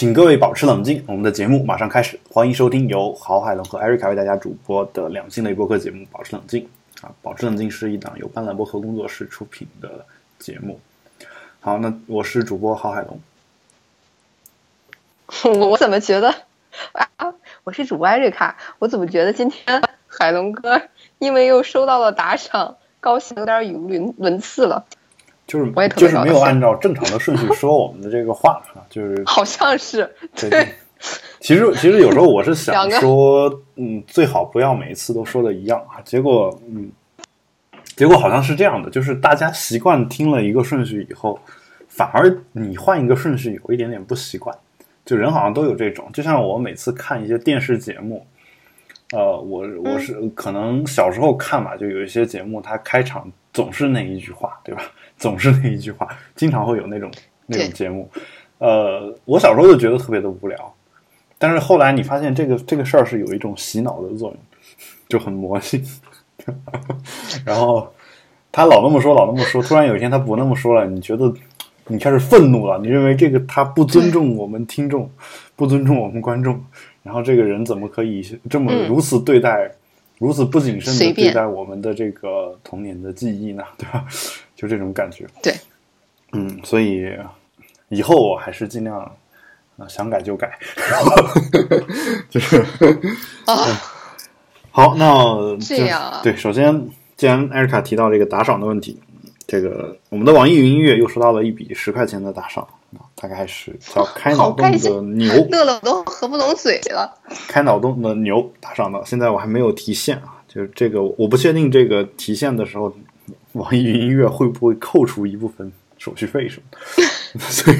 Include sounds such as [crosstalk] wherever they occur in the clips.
请各位保持冷静，我们的节目马上开始。欢迎收听由郝海龙和艾瑞卡为大家主播的两性类播客节目《保持冷静》啊，《保持冷静》是一档由斑斓播客工作室出品的节目。好，那我是主播郝海龙。我我怎么觉得啊？我是主播艾瑞卡，我怎么觉得今天海龙哥因为又收到了打赏，高兴有点语无伦伦次了。就是就是没有按照正常的顺序说我们的这个话啊，[laughs] 就是好像是对。其实其实有时候我是想说，嗯，最好不要每一次都说的一样啊。结果嗯，结果好像是这样的，就是大家习惯听了一个顺序以后，反而你换一个顺序有一点点不习惯。就人好像都有这种，就像我每次看一些电视节目，呃，我我是可能小时候看吧，就有一些节目，它开场总是那一句话，对吧？[laughs] 总是那一句话，经常会有那种那种节目。呃，我小时候就觉得特别的无聊，但是后来你发现这个这个事儿是有一种洗脑的作用，就很魔性。[laughs] 然后他老那么说，老那么说，突然有一天他不那么说了，你觉得你开始愤怒了，你认为这个他不尊重我们听众，不尊重我们观众，然后这个人怎么可以这么嗯如此对待，如此不谨慎的对待我们的这个童年的记忆呢？[laughs] 对吧？就这种感觉。对，嗯，所以以后我还是尽量啊、想改就改，然 [laughs] 后就是啊，[laughs] 好，那这样啊对，首先，既然艾瑞卡提到这个打赏的问题，这个我们的网易云音乐又收到了一笔十块钱的打赏，啊大概是叫 [laughs] [laughs] [laughs] 开脑洞的牛，乐乐我都合不拢嘴了。开脑洞的牛打赏到，现在我还没有提现啊，就是这个我不确定这个提现的时候，网易云音乐会不会扣除一部分手续费什么的，所以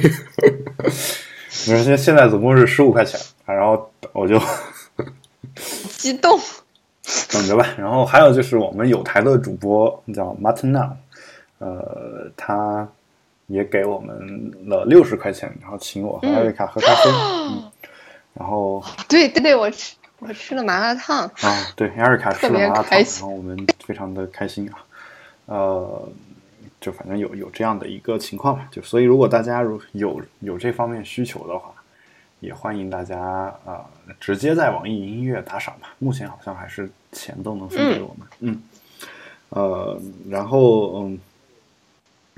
你说现现在总共是十五块钱啊，然后我就激动，等着吧。然后还有就是我们有台的主播叫 Martin Now，呃，他也给我们了六十块钱，然后请我和艾瑞卡喝咖啡。嗯 [gasps] 然后对对对，我吃我吃了麻辣烫，啊，对，艾瑞卡吃了麻辣烫，然后我们非常的开心啊。呃，就反正有有这样的一个情况吧，就所以如果大家如有有这方面需求的话，也欢迎大家啊、呃直接在网易云音乐打赏吧。目前好像还是钱都能分给我们，嗯呃，然后嗯。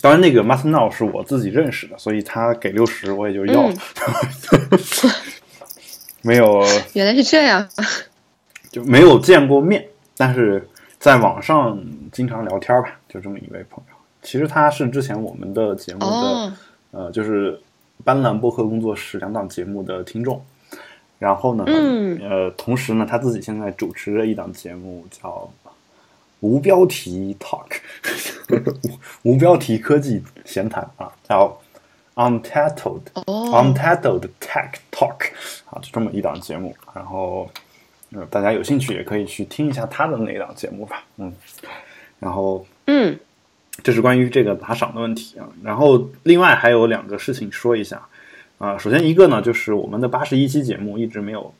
当然，那个 m a s t n o w 是我自己认识的，所以他给六十我也就要了，[laughs] 没有 [laughs] 原来是这样。就没有见过面，但是在网上经常聊天吧，就这么一位朋友。其实他是之前我们的节目的、哦，呃，就是斑斓播客工作室两档节目的听众。然后呢，嗯呃，同时呢，他自己现在主持着一档节目叫无标题 Talk，无 [laughs] 无标题科技闲谈啊，叫 Untitled 哦，Untitled Tech Talk 啊，就这么一档节目。然后，呃，大家有兴趣也可以去听一下他的那档节目吧。嗯，然后嗯，这是关于这个打赏的问题啊。然后另外还有两个事情说一下啊。首先一个呢，就是我们的八十一期节目一直没有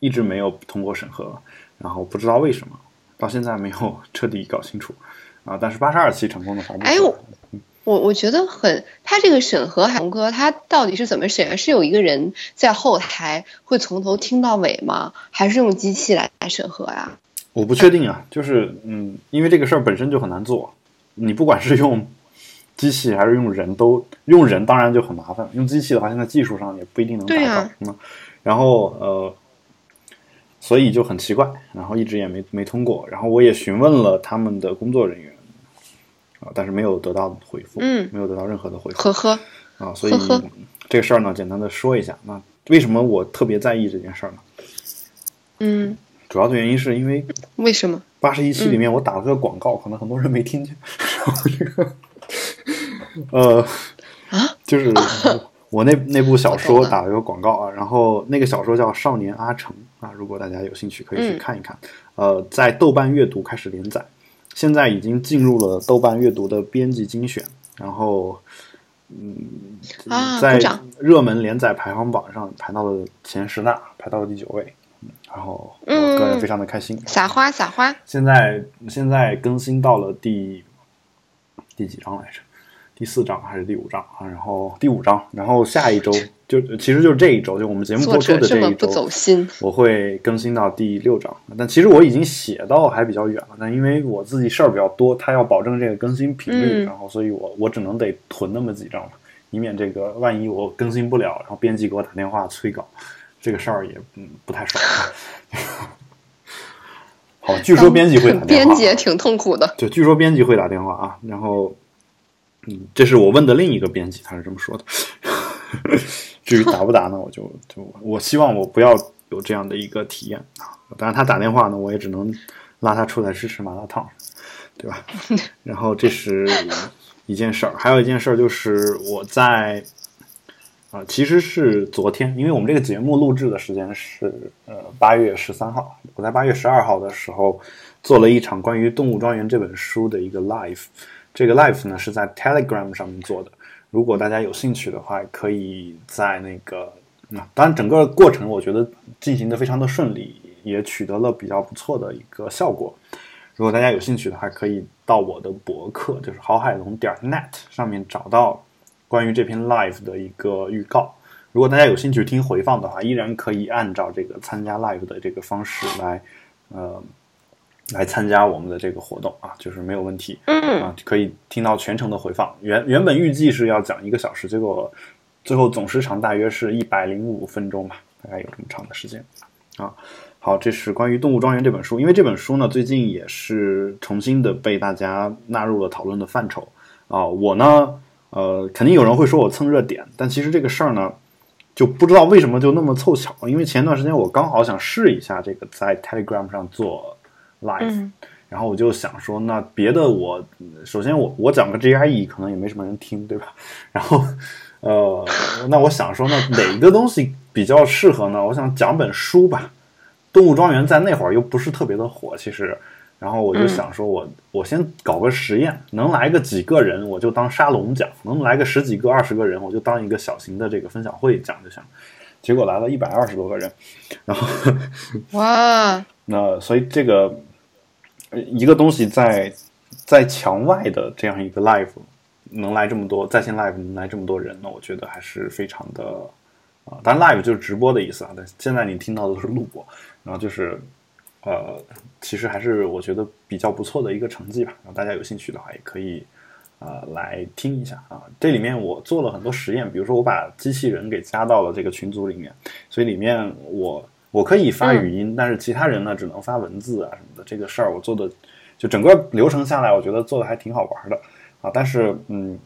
一直没有通过审核，然后不知道为什么，到现在没有 [laughs] 彻底搞清楚啊。但是八十二期成功的发布出来了，哎呦我我觉得很，他这个审核海龙哥他到底是怎么审啊？是有一个人在后台会从头听到尾吗？还是用机器来来审核呀？我不确定啊，就是嗯，因为这个事儿本身就很难做，你不管是用机器还是用人都用人，当然就很麻烦。用机器的话，现在技术上也不一定能达到，对啊嗯，然后呃，所以就很奇怪，然后一直也没没通过。然后我也询问了他们的工作人员啊，但是没有得到回复，嗯没有得到任何的回复。呵呵，啊，所以这个事儿呢，简单的说一下。那为什么我特别在意这件事儿呢？嗯，主要的原因是因为为什么？八十一期里面我打了个广告，可能很多人没听见。[laughs] 然后这个，呃，啊，就是我那那部小说打了个广告啊，然后那个小说叫《少年阿成》啊，如果大家有兴趣可以去嗯看一看。呃，在豆瓣阅读开始连载，现在已经进入了豆瓣阅读的编辑精选，然后。嗯，啊在热门连载排行榜上排到了前十大，排到了第九位。嗯然后我个人嗯非常的开心。撒花撒花，现在现在更新到了第第几章来着？第四章还是第五章啊？然后第五章，然后下一周就其实就是这一周，就我们节目播出的这一周，走心，我会更新到第六章。但其实我已经写到还比较远了，但因为我自己事儿比较多，他要保证这个更新频率，嗯然后所以我我只能得囤那么几章，以免这个万一我更新不了，然后编辑给我打电话催稿，这个事儿也嗯不太爽。[laughs] 好，据说编辑会打电话，编辑也挺痛苦的。对据说编辑会打电话啊，然后，嗯，这是我问的另一个编辑，他是这么说的。至于打不打呢，我就就我希望我不要有这样的一个体验啊。当然他打电话呢，我也只能拉他出来吃吃麻辣烫，对吧？[laughs] 然后这是一件事儿，还有一件事儿就是我在啊、其实是昨天，因为我们这个节目录制的时间是呃八月十三号，我在八月十二号的时候做了一场关于《动物庄园》这本书的一个 live，这个 live 呢是在 Telegram 上面做的。如果大家有兴趣的话，可以在那个，那、当然整个过程我觉得进行的非常的顺利，也取得了比较不错的一个效果。如果大家有兴趣的话，可以到我的博客，就是郝海龙点 net 上面找到关于这篇 live 的一个预告。如果大家有兴趣听回放的话，依然可以按照这个参加 live 的这个方式来，呃，来参加我们的这个活动啊，就是没有问题。嗯，啊，可以听到全程的回放。原原本预计是要讲一个小时，结果最后总时长大约是一百零五分钟吧，大概有这么长的时间啊。好，这是关于《动物庄园》这本书，因为这本书呢，最近也是重新的被大家纳入了讨论的范畴啊。我呢，呃，肯定有人会说我蹭热点，但其实这个事儿呢，就不知道为什么就那么凑巧，因为前段时间我刚好想试一下这个在 Telegram 上做 live，、嗯然后我就想说，那别的我首先我我讲个 GRE 可能也没什么人听，对吧？[laughs] 然后呃，那我想说，那哪个东西比较适合呢？我想讲本书吧，《动物庄园》在那会儿又不是特别的火，其实。然后我就想说我，我先搞个实验，能来个几个人，我就当沙龙讲；能来个十几个、二十个人，我就当一个小型的这个分享会讲就行。结果来了一百二十多个人，然后哇，[laughs] 那所以这个呃一个东西在在墙外的这样一个 live 能来这么多在线 live 能来这么多人，那我觉得还是非常的啊、当然 live 就是直播的意思啊，但现在你听到的都是录播，然后就是呃，其实还是我觉得比较不错的一个成绩吧。然后大家有兴趣的话，也可以呃来听一下啊。这里面我做了很多实验，比如说我把机器人给加到了这个群组里面，所以里面我我可以发语音，但是其他人呢只能发文字啊什么的。这个事儿我做的就整个流程下来，我觉得做的还挺好玩的啊。但是嗯，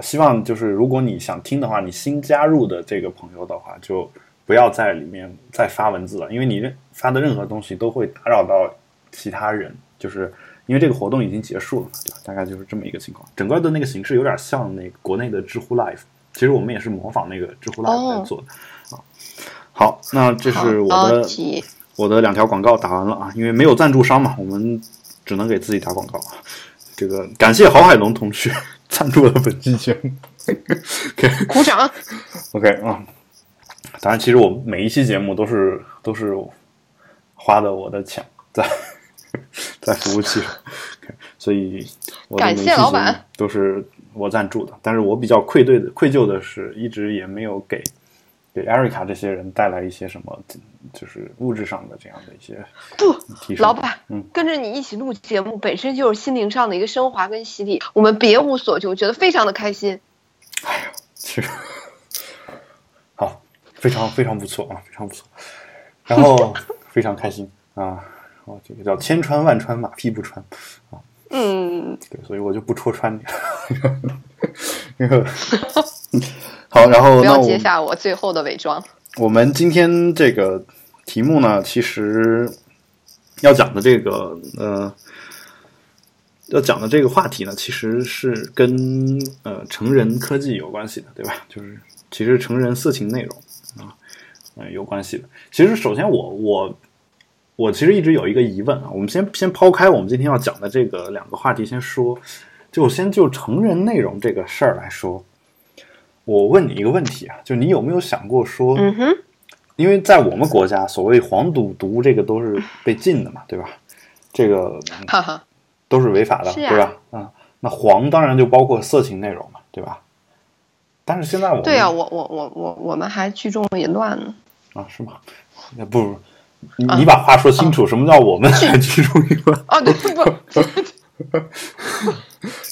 希望就是如果你想听的话，你新加入的这个朋友的话，就不要在里面再发文字了，因为你任发的任何东西都会打扰到其他人，就是因为这个活动已经结束了嘛，对吧？大概就是这么一个情况。整个的那个形式有点像那个国内的知乎 Live，其实我们也是模仿那个知乎 Live 在做的、啊。好，那这是我的我的两条广告打完了啊，因为没有赞助商嘛，我们只能给自己打广告。这个感谢郝海龙同学 [laughs] 赞助了本期节目。[laughs] OK 鼓掌。OK 啊、当然，其实我每一期节目都是都是花的我的钱在 [laughs] 在服务器上，OK，所以我的感谢老板都是我赞助的。但是我比较愧对的愧疚的是，一直也没有给给艾瑞卡这些人带来一些什么，就是物质上的这样的一些不。老板，嗯跟着你一起录节目，本身就是心灵上的一个升华跟洗礼，我们别无所求，觉得非常的开心。其实好，非常非常不错啊，非常不错。然后 [laughs] 非常开心啊，哦，这个叫千穿万穿，马屁不穿啊。嗯，对，所以我就不戳穿你了。[laughs] [laughs] 那个好，然后不要那我揭下我最后的伪装。我们今天这个题目呢，其实要讲的这个呃，要讲的这个话题呢，其实是跟呃成人科技有关系的，对吧？就是其实成人色情内容啊，呃有关系的。其实首先我我我其实一直有一个疑问啊，我们先先抛开我们今天要讲的这个两个话题先说，就先就成人内容这个事儿来说。我问你一个问题啊，就你有没有想过说，嗯哼，因为在我们国家，所谓黄赌毒这个都是被禁的嘛，对吧？这个嗯哈哈，都是违法的，对吧？啊、那黄当然就包括色情内容嘛，对吧？但是现在我们对呀、我我我我我们还聚众淫乱呢。啊是吗？那不不，你你把话说清楚，什么叫我们还居住一个？哦，对不，[laughs]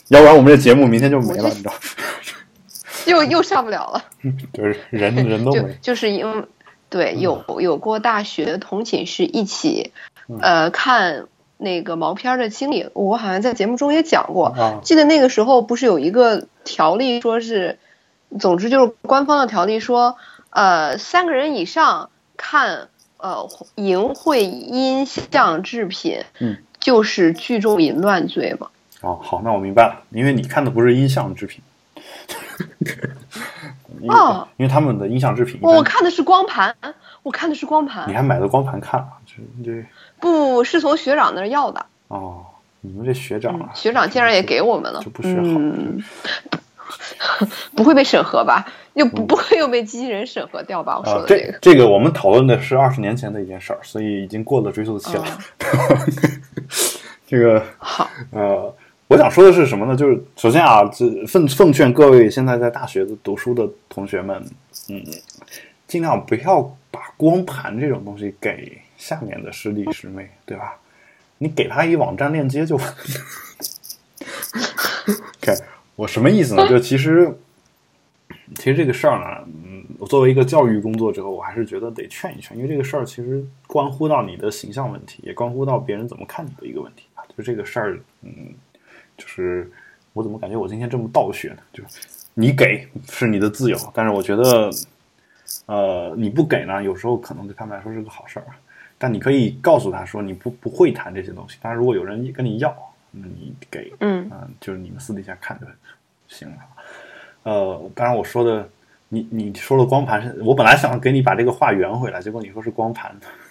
要不然我们这节目明天就没了，你知道吗？又又上不了了。[laughs] 就是人人都就没。就是因为对嗯有有过大学同寝室一起嗯呃看那个毛片儿的经历，我好像在节目中也讲过。啊记得那个时候不是有一个条例说是，总之就是官方的条例说，呃，三个人以上看呃淫秽音像制品，嗯，就是聚众淫乱罪嘛。哦，好，那我明白了，因为你看的不是音像制品。[laughs] 因为哦因为他们的音像制品我看的是光盘，我看的是光盘你，还买的光盘看啊？这这不是从学长那儿要的。哦，你们这学长嗯啊，，学长竟然也给我们了，就不学好嗯，不会被审核吧？又不嗯不会又被机器人审核掉吧？我啊说，的这个，这这个我们讨论的是二十年前的一件事儿，所以已经过了追溯期了。[laughs] 这个好，呃，我想说的是什么呢？就是首先啊，这奉奉劝各位现在在大学的读书的同学们，嗯，尽量不要把光盘这种东西给下面的师弟师妹，对吧？你给他一网站链接就。OK，我什么意思呢？就其实，其实这个事儿呢，嗯，我作为一个教育工作者，我还是觉得得劝一劝，因为这个事儿其实关乎到你的形象问题，也关乎到别人怎么看你的一个问题啊。就这个事儿，嗯，就是我怎么感觉我今天这么倒学呢？就是你给是你的自由，但是我觉得，呃，你不给呢，有时候可能对他们来说是个好事儿啊。但你可以告诉他说你不不会谈这些东西，但是如果有人跟你要，那你给，嗯嗯、就是你们私底下看就行了。呃，当然我说的，你你说的光盘是，我本来想给你把这个话圆回来，结果你说是光盘，我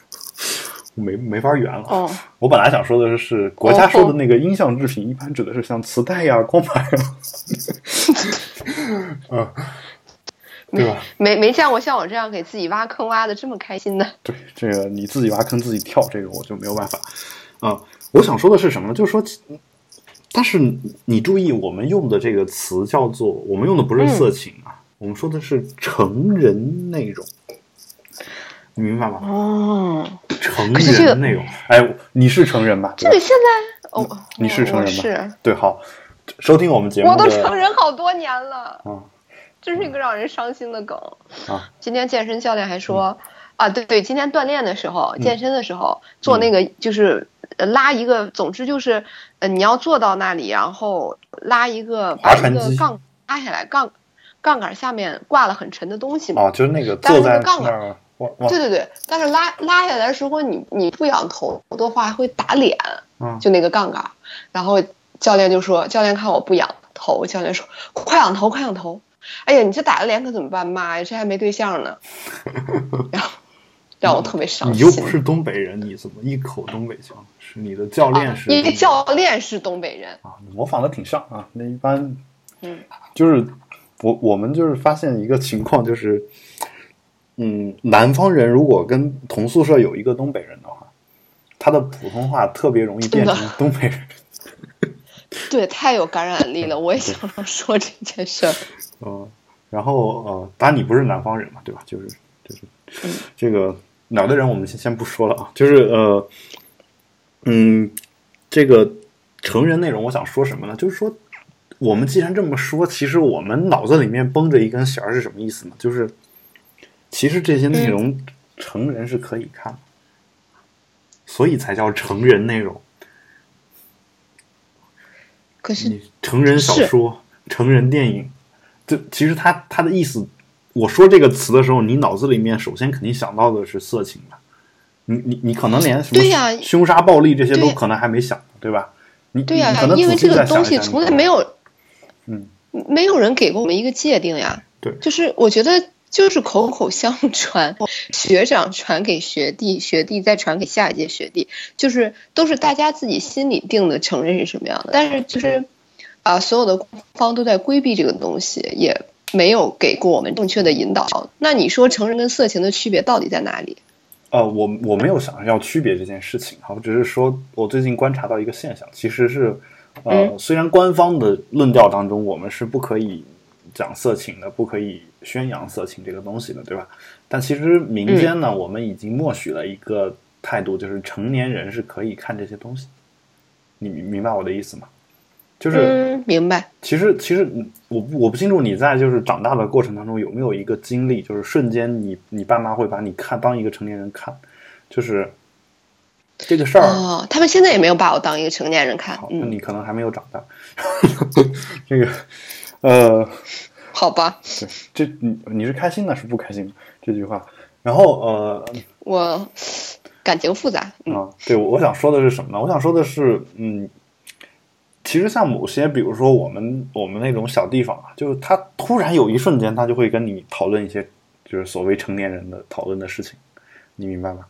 没没法圆了。哦，我本来想说的是，是国家说的那个音像制品，一般指的是像磁带呀、光盘呀，[laughs] 嗯，[laughs] 对吧？没没见过像我这样给自己挖坑挖的这么开心的。对，这个你自己挖坑自己跳，这个我就没有办法。啊、我想说的是什么呢？就是说，但是你注意，我们用的这个词叫做，我们用的不是色情啊，我们说的是成人内容，你明白吗？哦，成人内容，哎，你是成人吧？这个现在哦，你是成人吧是，对，好，收听我们节目我都成人好多年了，啊真是一个让人伤心的梗。啊今天健身教练还说。啊，对对，今天锻炼的时候，嗯健身的时候、做那个就是呃拉一个，总之就是呃你要坐到那里，然后拉一个把一划船机个杠拉下来，杠杠杆下面挂了很沉的东西嘛。啊，就是那个坐在那个杠那儿，哇哇对对对，但是拉拉下来的时候，你你不仰头的话会打脸，嗯就那个杠杆。然后教练就说：“教练看我不仰头，教练说快仰头，快仰头。”哎呀，你这打了脸可怎么办？妈呀，这还没对象呢。[laughs] 然后让我特别伤心。你又不是东北人，你怎么一口东北腔？是你的教练是啊因为东北教练是东北人。啊，你模仿的挺像啊。那一般嗯，就是我我们就是发现一个情况，就是嗯，南方人如果跟同宿舍有一个东北人的话，他的普通话特别容易变成东北人。[laughs] 对，太有感染力了。我也想要说这件事儿。[laughs] 嗯，然后呃，当然你不是南方人嘛，对吧？就是就是嗯这个哪儿的人，我们先先不说了啊。就是呃，嗯，这个成人内容，我想说什么呢？就是说，我们既然这么说，其实我们脑子里面绷着一根弦儿是什么意思呢？就是其实这些内容成人是可以看的，所以才叫成人内容。可是你成人小说、成人电影，这其实他他的意思，我说这个词的时候，你脑子里面首先肯定想到的是色情吧？你你你可能连什么对呀凶杀暴力这些都可能还没想，对吧？你对呀、因为这个东西从来没有，嗯，没有人给过我们一个界定呀。对就是我觉得就是口口相传，[laughs] 学长传给学弟，学弟再传给下一届学弟，就是都是大家自己心里定的成人是什么样的。但是就是啊、所有的官方都在规避这个东西，也没有给过我们正确的引导。那你说成人跟色情的区别到底在哪里？呃，我我没有想要区别这件事情，我只是说我最近观察到一个现象，其实是呃，嗯虽然官方的论调当中我们是不可以讲色情的，不可以宣扬色情这个东西的，对吧？但其实民间呢，我们已经默许了一个态度，就是成年人是可以看这些东西。你明白我的意思吗？就是嗯，明白。其实，其实嗯我不我不清楚你在就是长大的过程当中有没有一个经历，就是瞬间你你爸妈会把你看当一个成年人看，就是这个事儿。哦，他们现在也没有把我当一个成年人看好，。那嗯，你可能还没有长大。[laughs] 这个，呃，好吧，对，这你你是开心的，是不开心的这句话。然后呃我感情复杂。嗯啊，对，我我想说的是什么呢？我想说的是，嗯，其实像某些，比如说我们我们那种小地方啊，就是他突然有一瞬间，他就会跟你讨论一些就是所谓成年人的讨论的事情，你明白吗？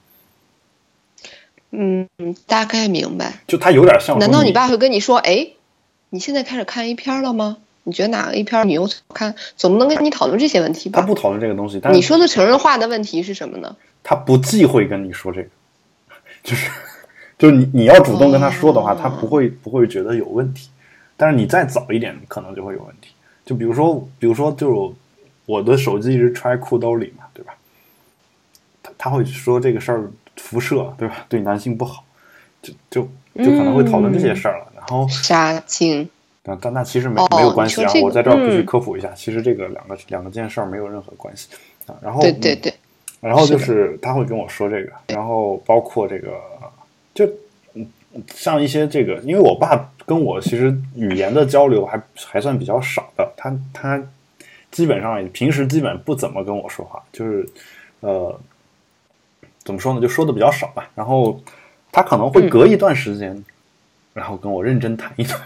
嗯，大概明白。就他有点像，难道你爸会跟你说：“哎，你现在开始看 A 片了吗？你觉得哪个 A 片女优好看？”总不能跟你讨论这些问题吧？他不讨论这个东西，但是你说的成人化的问题是什么呢？他不忌讳跟你说这个，就是就是你你要主动跟他说的话，哦他不会不会觉得有问题，但是你再早一点，可能就会有问题。就比如说，比如说，就我的手机一直揣裤兜里嘛，对吧？他他会说这个事儿辐射，对吧？对男性不好，就就就可能会讨论这些事儿了。然后，杀精。但但那其实没、哦没有关系啊这，个我在这儿必须嗯科普一下，其实这个两个两个件事儿没有任何关系啊。然后嗯对对对，然后就是他会跟我说这个，然后包括这个，就嗯像一些这个，因为我爸跟我其实语言的交流还还算比较少的，他他基本上平时基本不怎么跟我说话，就是呃怎么说呢，就说的比较少吧。然后他可能会隔一段时间，然后跟我认真谈一谈，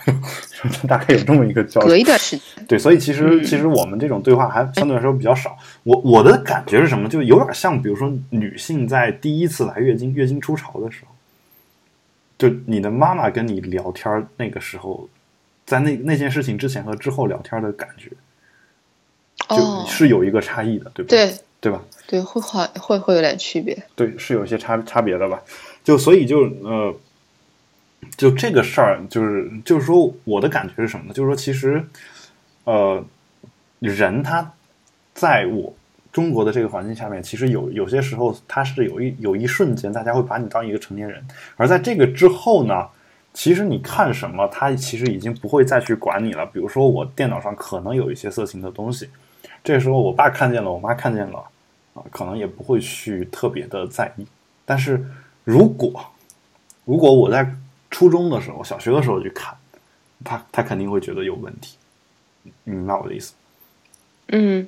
[laughs] 大概有这么一个交流隔。一段时间。对，所以其实嗯其实我们这种对话还相对来说比较少。我我的感觉是什么？就有点像，比如说女性在第一次来月经、月经初潮的时候，就你的妈妈跟你聊天那个时候，在那那件事情之前和之后聊天的感觉，哦就，是有一个差异的，对不对对吧？对，会会会会有点区别。对，是有一些差差别的吧。就所以就呃，就这个事儿，就是就是说，我的感觉是什么呢？就是说，其实呃，人他在我中国的这个环境下面，其实有有些时候他是有一有一瞬间，大家会把你当一个成年人，而在这个之后呢。其实你看什么，他其实已经不会再去管你了。比如说，我电脑上可能有一些色情的东西，这时候我爸看见了，我妈看见了，啊，可能也不会去特别的在意。但是如果如果我在初中的时候、小学的时候去看，他他肯定会觉得有问题。你明白我的意思？嗯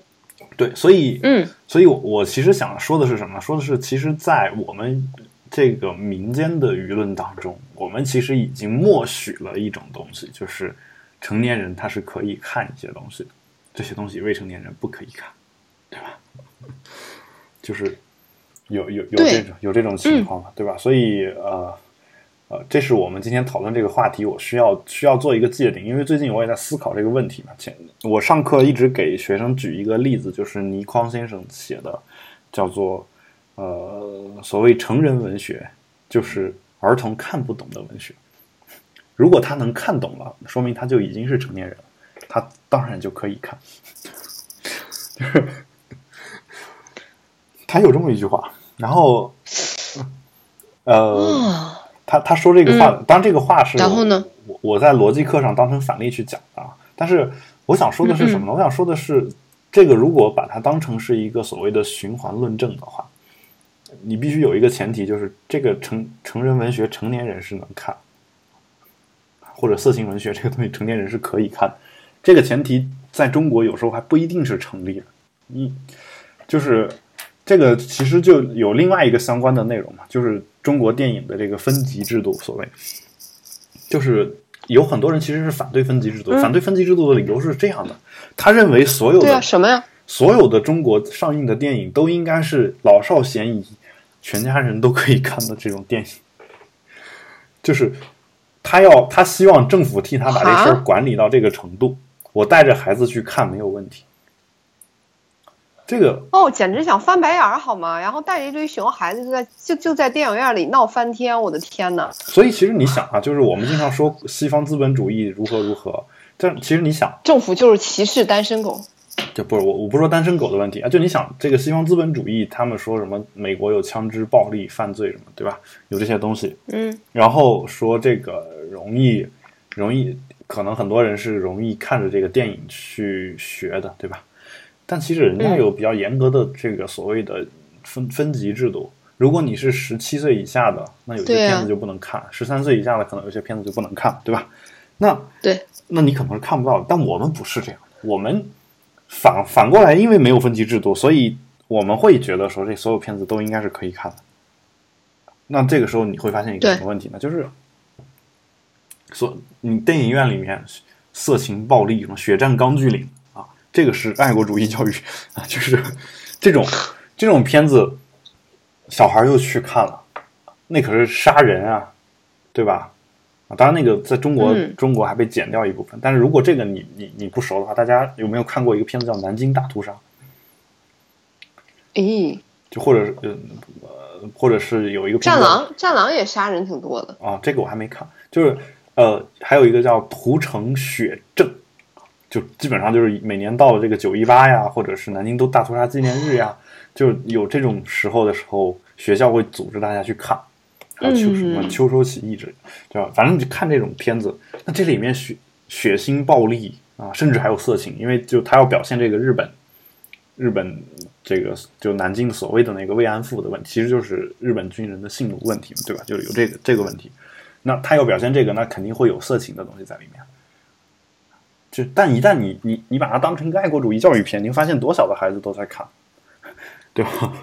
对，所以嗯所以我，我其实想说的是什么？说的是，其实，在我们这个民间的舆论当中，我们其实已经默许了一种东西，就是成年人他是可以看一些东西的，这些东西未成年人不可以看，对吧？就是有有有这种有这种情况嘛，对吧？所以呃呃，这是我们今天讨论这个话题，我需要需要做一个界定，因为最近我也在思考这个问题嘛。前我上课一直给学生举一个例子，就是倪匡先生写的，叫做呃所谓成人文学，就是儿童看不懂的文学。如果他能看懂了，说明他就已经是成年人了，他当然就可以看。就 [laughs] 是他有这么一句话，然后呃。哦，他他说这个话，当然这个话是然后呢我我在逻辑课上当成反例去讲的啊。但是我想说的是什么呢？我想说的是，这个如果把它当成是一个所谓的循环论证的话，你必须有一个前提，就是这个成成人文学成年人是能看，或者色情文学这个东西成年人是可以看。这个前提在中国有时候还不一定是成立的。一就是这个其实就有另外一个相关的内容嘛，就是中国电影的这个分级制度，所谓。就是有很多人其实是反对分级制度，嗯。反对分级制度的理由是这样的，他认为所有的、啊，什么呀？所有的中国上映的电影都应该是老少咸宜，全家人都可以看的这种电影，就是他要他希望政府替他把这事儿啊管理到这个程度，我带着孩子去看没有问题。这个哦，简直想翻白眼儿好吗？然后带着一堆熊孩子就在就就在电影院里闹翻天，我的天呐！所以其实你想啊，就是我们经常说西方资本主义如何如何，但其实你想，政府就是歧视单身狗。就不是我，我不说单身狗的问题啊，就你想这个西方资本主义，他们说什么美国有枪支暴力犯罪什么，对吧？有这些东西，嗯然后说这个容易容易，可能很多人是容易看着这个电影去学的，对吧？但其实人家嗯有比较严格的这个所谓的分分级制度。如果你是十七岁以下的，那有些片子就不能看；十三岁以下的，可能有些片子就不能看，对吧？那对，那你可能是看不到的，但我们不是这样，我们反反过来，因为没有分级制度，所以我们会觉得说这所有片子都应该是可以看的。那这个时候你会发现一个什么问题呢？就是，所你电影院里面色情暴力，什么血战钢锯岭啊，这个是爱国主义教育 [laughs] 啊，就是这种这种片子，小孩又去看了，那可是杀人啊，对吧？啊，当然那个在中国、嗯中国还被剪掉一部分，但是如果这个你你你不熟的话，大家有没有看过一个片子叫《南京大屠杀》？咦，就或者是呃呃，或者是有一个战狼战狼也杀人挺多的，啊，这个我还没看，就是呃，还有一个叫《屠城血证》，就基本上就是每年到了这个九一八呀，或者是南京都大屠杀纪念日呀，就有这种时候的时候，学校会组织大家去看，还有秋什么嗯秋收起义之类，对吧？反正就看这种片子，那这里面血血腥暴力啊，甚至还有色情，因为就他要表现这个日本。日本这个就南京所谓的那个慰安妇的问题，其实就是日本军人的性奴问题嘛，对吧？就是有这个这个问题。那他要表现这个，那肯定会有色情的东西在里面。就但一旦你你你把它当成一个爱国主义教育片，你会发现多小的孩子都在看，对吧？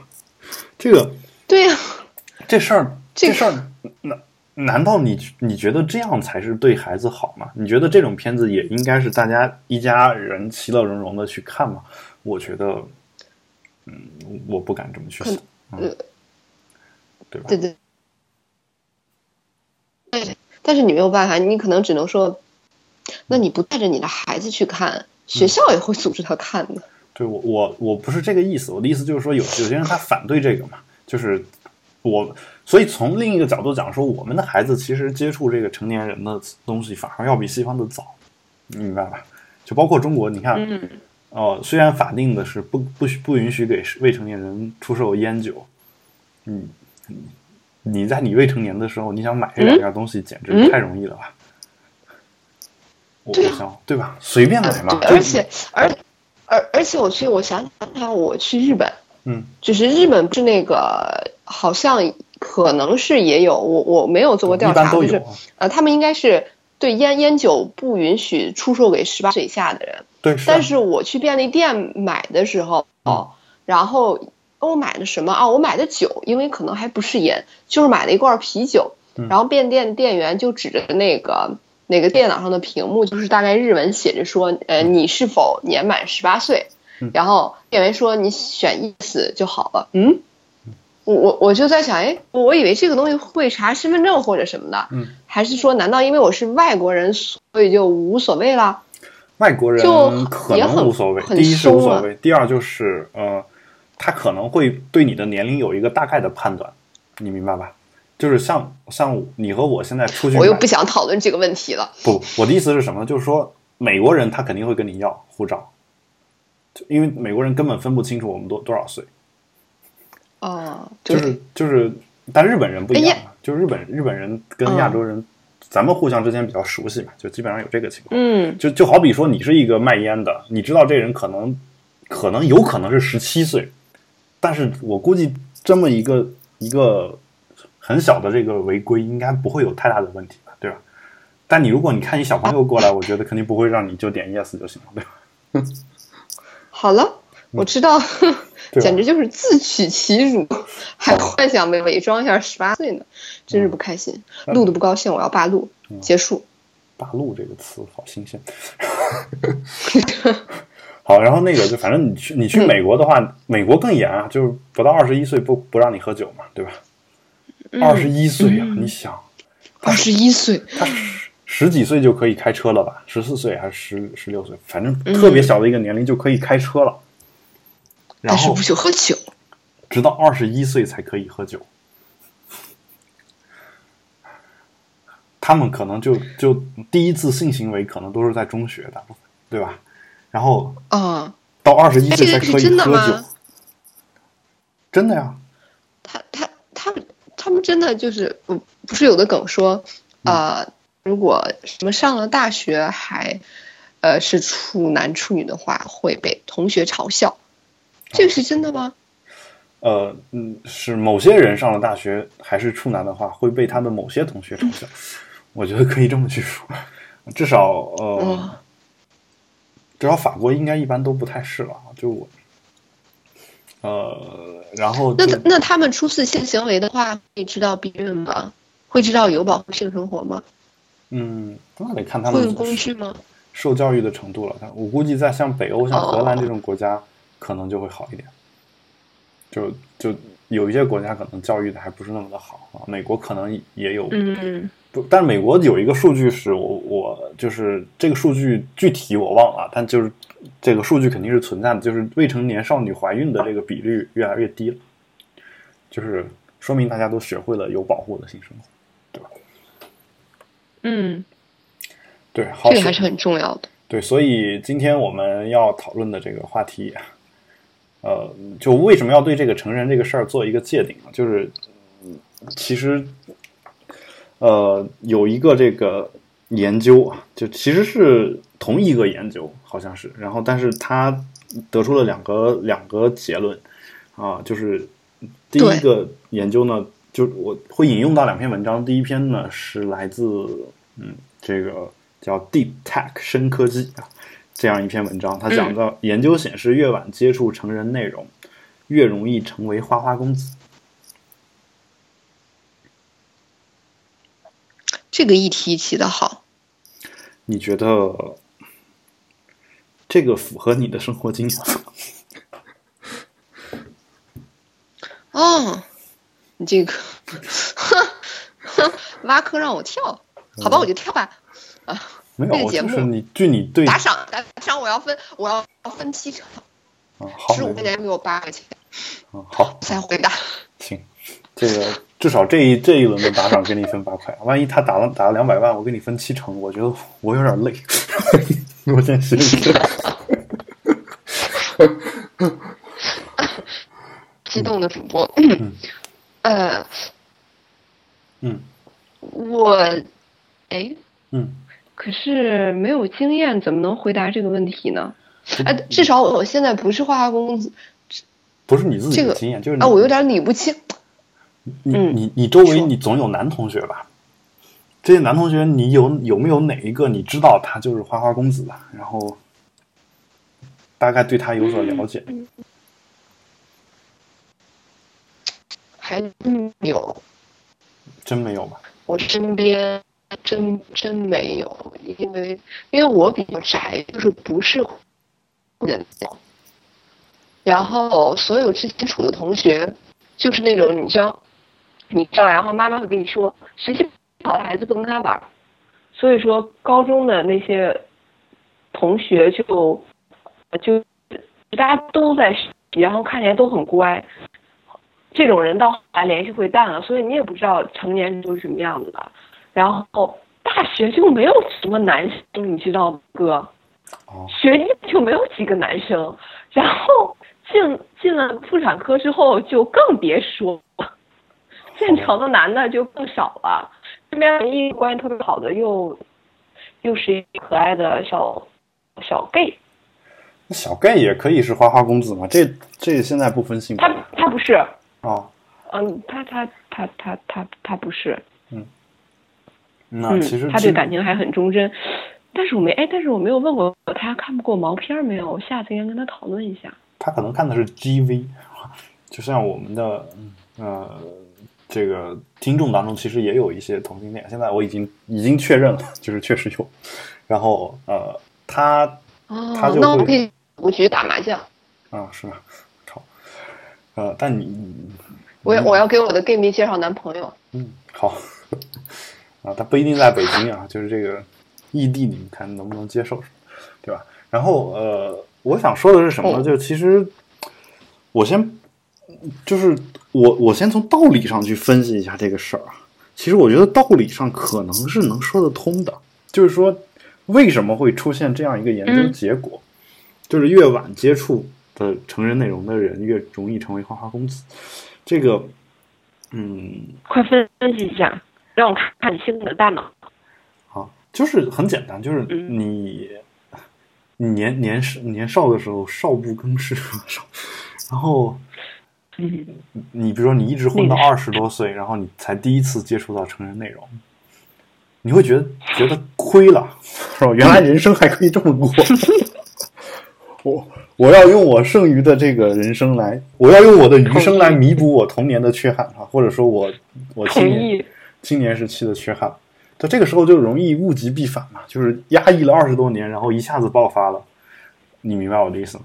这个对呀、这事儿这事儿，难难道你你觉得这样才是对孩子好吗？你觉得这种片子也应该是大家一家人其乐融融的去看吗？我觉得，嗯，我不敢这么去想，嗯呃，对吧？对对。对，但是你没有办法，你可能只能说，那你不带着你的孩子去看，学校也会组织他看的。对我我我不是这个意思，我的意思就是说有有些人他反对这个嘛，就是我，所以从另一个角度讲说，我们的孩子其实接触这个成年人的东西反而要比西方的早，你明白吧？就包括中国，你看，嗯哦，虽然法定的是不不许不允许给未成年人出售烟酒，嗯，你你在你未成年的时候，你想买这两样东西，简直嗯太容易了吧？我对啊我想对吧？随便买嘛，对，而且而而而且我去，我想想看，我去日本，嗯就是日本不是那个，好像可能是也有，我我没有做过调查，就是呃，他们应该是对烟烟酒不允许出售给十八岁以下的人。对，但是我去便利店买的时候，哦然后我买的什么啊？我买的酒，因为可能还不是烟，就是买了一罐啤酒。嗯然后便利店店员就指着那个那个电脑上的屏幕，就是大概日文写着说，呃，你是否年满十八岁嗯？然后店员说你选 yes 就好了。嗯，我我我就在想，哎，我以为这个东西会查身份证或者什么的，嗯，还是说难道因为我是外国人，所以就无所谓了？外国人就可也很能无所谓，第一是无所谓，第二就是呃，他可能会对你的年龄有一个大概的判断，你明白吧？就是像像你和我现在出去，我又不想讨论这个问题了。不，我的意思是什么呢？就是说美国人他肯定会跟你要护照，就因为美国人根本分不清楚我们多多少岁，哦，就是就是，但日本人不一样哎，就是日本日本人跟亚洲人，咱们互相之间比较熟悉嘛，就基本上有这个情况。嗯就就好比说你是一个卖烟的，你知道这人可能可能有可能是十七岁，但是我估计这么一个一个很小的这个违规，应该不会有太大的问题吧，对吧？但你如果你看一小朋友过来，我觉得肯定不会让你就点 [laughs] yes 就行了，对吧？好了，我知道，嗯简直就是自取其辱，[laughs] 还幻想伪伪装一下十八岁呢，真是不开心。嗯录的不高兴，我要罢录，结束。大陆这个词好新鲜。[laughs] 好，然后那个就反正你去你去美国的话，美国更严啊，就是不到二十一岁不不让你喝酒嘛，对吧？二十一岁啊，你想二十一岁，他十十几岁就可以开车了吧？十四岁还是十十六岁？反正特别小的一个年龄就可以开车了。然后但是不许喝酒。直到二十一岁才可以喝酒。他们可能就就第一次性行为可能都是在中学，大部分对吧？然后啊，到二十一岁才可以喝酒，真的呀。他他他们真的就是，嗯，不是有的梗说，呃，如果什么上了大学还，呃，是处男处女的话，会被同学嘲笑，这个是真的吗？呃，嗯，是某些人上了大学还是处男的话，会被他的某些同学嘲笑。[laughs] 我觉得可以这么去说，至少呃，哦至少法国应该一般都不太是了。就我，呃，然后那他那他们初次性行为的话，会知道避孕吗？会知道有保护性生活吗？嗯，那得看他们工具吗？受教育的程度了。我估计在像北欧、像荷兰哦这种国家，可能就会好一点。就就有一些国家可能教育的还不是那么的好啊，美国可能也有嗯不，但是美国有一个数据是我我就是这个数据具体我忘了，但就是这个数据肯定是存在的，就是未成年少女怀孕的这个比率越来越低了，就是说明大家都学会了有保护的性生活，对吧？嗯，对，好，这个还是很重要的。对，所以今天我们要讨论的这个话题，呃，就为什么要对这个成人这个事儿做一个界定啊？就是嗯其实，呃，有一个这个研究啊，就其实是同一个研究，好像是，然后但是他得出了两个两个结论啊，就是第一个研究呢，就我会引用到两篇文章，第一篇呢是来自嗯这个叫 Deep Tech 深科技啊这样一篇文章，它讲到研究显示，越晚接触成人内容，越容易成为花花公子。这个议题起的好，你觉得这个符合你的生活经验吗？哦，你这个，[laughs] 挖坑让我跳，好吧，我就跳吧。没有，这个节目就是你据你对打赏，打赏，我要分，我要分七成，十五块钱给我八块钱，啊，好，再回答。行，这个至少这一这一轮的打赏给你分八块，万一他打了打了两百万，我给你分七成，我觉得我有点累，[laughs] 我先歇一歇。激动的主播，呃，嗯我，哎，嗯，可是没有经验，怎么能回答这个问题呢？哎，至少我现在不是花花公子不是你自己这个的经验，就是啊，我有点理不清。你嗯你你周围你总有男同学吧？这些男同学，你有有没有哪一个你知道他就是花花公子的？然后大概对他有所了解？还真有，真没有吧？我身边真真没有，因为因为我比较宅，就是不是人，然后所有之前处的同学，就是那种你知道，你知道，然后妈妈会跟你说，学习不好的孩子不能跟他玩儿，所以说高中的那些同学就就大家都在学习，然后看起来都很乖，这种人到后来联系会淡了，所以你也不知道成年人都是什么样子的。然后大学就没有什么男生，你知道吗，哥？哦，学医就没有几个男生，然后进进了妇产科之后就更别说了，现成的男的就更少了。身边唯一关系特别好的又又是一个可爱的小小 gay，那小 gay 也可以是花花公子嘛？这这现在不分性别他他不是，哦。嗯，他他他他他他不是，嗯那其实，他对感情还很忠贞，但是我没哎，但是我没有问过他看不过毛片没有，我下次应该跟他讨论一下。他可能看的是 GV，[laughs] 就像我们的嗯呃这个听众当中，其实也有一些同性恋。现在我已经已经确认了，[laughs] 就是确实有。然后呃，他哦他就会那我可以我去打麻将，啊是吧？靠，呃，但你我要我要给我的 gay 蜜介绍男朋友。嗯好 [laughs] 啊，他不一定在北京啊，就是这个异地，你们看能不能接受，对吧？然后呃，我想说的是什么呢？哦就其实我先就是我我先从道理上去分析一下这个事儿啊。其实我觉得道理上可能是能说得通的，就是说为什么会出现这样一个研究嗯结果？就是越晚接触的成人内容的人，越容易成为花花公子。这个，嗯，快分析一下，让我看看你现在的大脑。好，就是很简单，就是嗯你，你年年少年少的时候少不更事，[laughs] 少，然后嗯，你比如说你一直混到那个二十多岁，然后你才第一次接触到成人内容，你会觉得觉得亏了，是吧？原来人生还可以这么过。[laughs] 我我要用我剩余的这个人生来，我要用我的余生来弥补我童年的缺憾啊，或者说我我青年意。青年时期的缺憾。在这个时候就容易物极必反嘛，就是压抑了二十多年，然后一下子爆发了。你明白我的意思吗？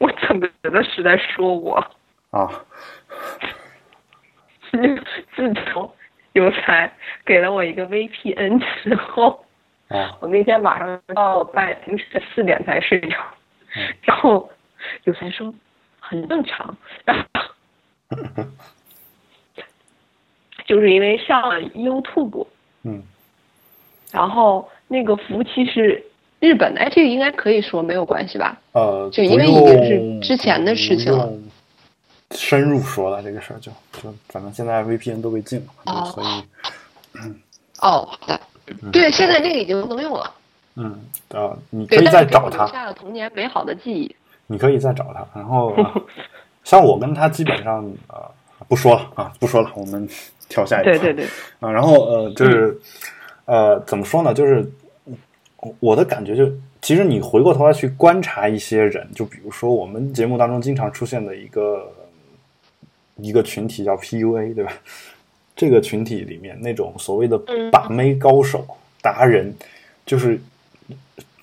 我怎么觉得是在说我？啊，[laughs] 自从有才给了我一个 VPN 之后，啊，我那天晚上到半凌晨四点才睡着，嗯。[laughs] 然后有才说很正常，然后 [laughs] 就是因为上了 YouTube，嗯，然后那个服务器是日本的，哎，这个应该可以说没有关系吧？呃，就因为已经是之前的事情了深入说了这个事儿就就反正现在 VPN 都被禁了，哦所以哦，好的，对，现在这个已经不能用了。嗯呃，你可，以再找他，留下了童年美好的记忆。你可以再找他，然后、呃像我跟他基本上呃不说了啊，不说了，我们跳下一个。对对对，啊，然后呃，就是、呃，怎么说呢？就是我的感觉就，其实你回过头来去观察一些人，就比如说我们节目当中经常出现的一个一个群体叫 PUA，对吧？这个群体里面那种所谓的嗯。把妹高手、达人，就是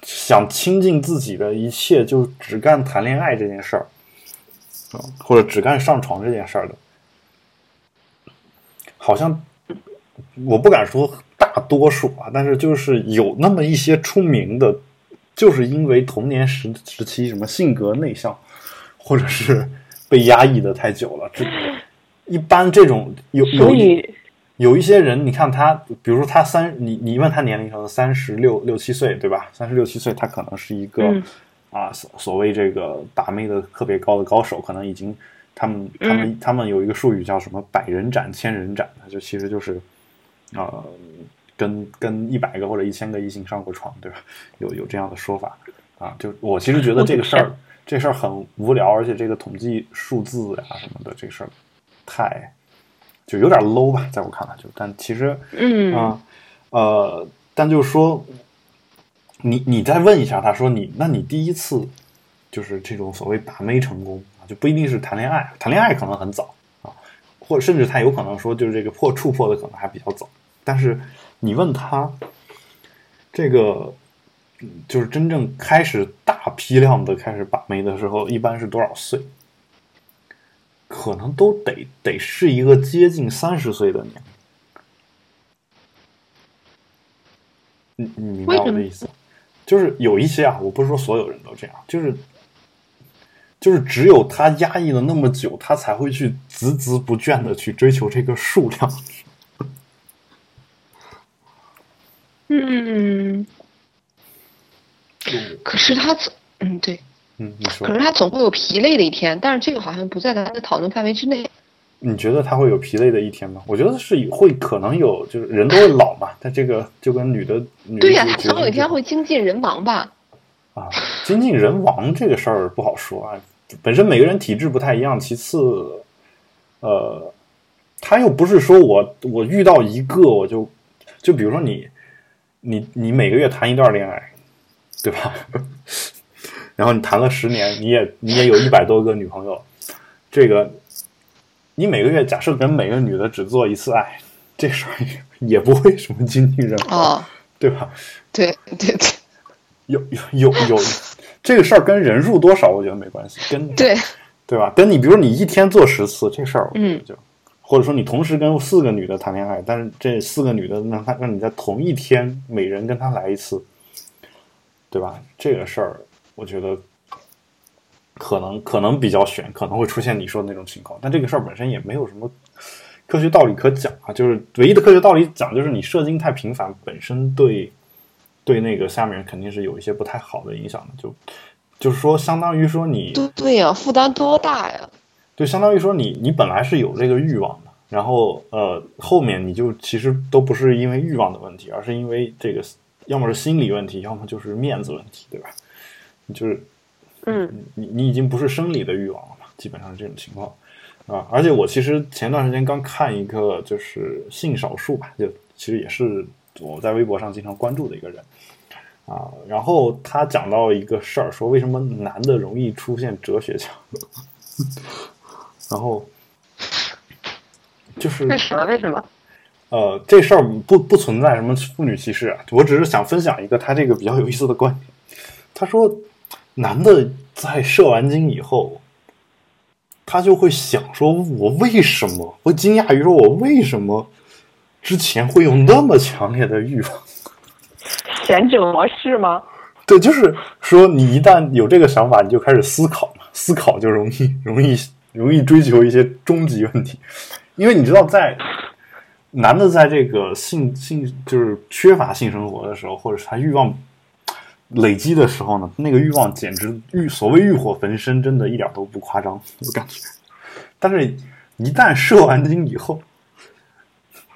想倾尽自己的一切，就只干谈恋爱这件事儿，啊，或者只干上床这件事儿的，好像我不敢说大多数啊，但是就是有那么一些出名的，就是因为童年时时期什么性格内向，或者是被压抑的太久了。这一般这种有有有一些人，你看他，比如说他三，你你问他年龄可能三十六六七岁，对吧？三十六七岁，他可能是一个、嗯啊所所谓这个把妹的特别高的高手，可能已经他们他们、嗯他们有一个术语叫什么百人斩、千人斩，就其实就是呃跟跟一百个或者一千个异性上过床，对吧？有有这样的说法啊。就我其实觉得这个事儿这事儿很无聊，而且这个统计数字呀、什么的，这事儿太就有点 low 吧，在我看来就，但其实嗯啊，呃，但就是说，你你再问一下他说你，那你第一次就是这种所谓把妹成功啊，就不一定是谈恋爱，谈恋爱可能很早啊，或甚至他有可能说就是这个破触破的可能还比较早，但是你问他这个。嗯就是真正开始大批量的开始把妹的时候，一般是多少岁？可能都得得是一个接近三十岁的年龄。你你明白我的意思？就是有一些啊，我不是说所有人都这样，就是就是只有他压抑了那么久，他才会去孜孜不倦的去追求这个数量。嗯，可是他总，嗯，对，嗯，你说可，是他总会有疲累的一天，但是这个好像不在咱的讨论范围之内。你觉得他会有疲累的一天吗？我觉得是会，可能有，就是人都会老嘛。但这个就跟女的，女对呀、的他总有一天会精尽人亡吧？啊，精尽人亡这个事儿不好说啊。本身每个人体质不太一样，其次，呃，他又不是说我我遇到一个我就就比如说你你你每个月谈一段恋爱，对吧？[laughs] 然后你谈了十年，你也你也有一百多个女朋友，这个你每个月假设跟每个女的只做一次爱，这事儿也也不会什么经济人亡，哦，对吧？对对对有有有有，这个事儿跟人数多少我觉得没关系，跟对，对吧？跟你比如你一天做十次这事儿，嗯，就或者说你同时跟四个女的谈恋爱，但是这四个女的让她让你在同一天每人跟她来一次，对吧？这个事儿我觉得可能可能比较悬，可能会出现你说的那种情况，但这个事儿本身也没有什么科学道理可讲啊，就是唯一的科学道理讲就是你射精太频繁本身对对那个下面肯定是有一些不太好的影响的。就就是说，相当于说你对对呀，负担多大呀？就相当于说你你本来是有这个欲望的，然后呃后面你就其实都不是因为欲望的问题，而是因为这个要么是心理问题，要么就是面子问题，对吧？就是嗯你你已经不是生理的欲望了嘛，基本上是这种情况啊。而且我其实前段时间刚看一个就是性少数吧，就其实也是我在微博上经常关注的一个人啊。然后他讲到一个事儿，说为什么男的容易出现哲学强，[laughs] 然后就是为什么？为什么？呃，这事儿不不存在什么妇女歧视啊，我只是想分享一个他这个比较有意思的观点。他说，男的在射完精以后，他就会想说，我为什么？会惊讶于说，我为什么之前会有那么强烈的欲望？[laughs] 贤者模式吗？对，就是说，你一旦有这个想法，你就开始思考嘛，思考就容易容易容易追求一些终极问题，因为你知道在，男的在这个性性就是缺乏性生活的时候，或者是他欲望累积的时候呢，那个欲望简直欲所谓欲火焚身，真的一点都不夸张，我感觉。但是，一旦射完精以后，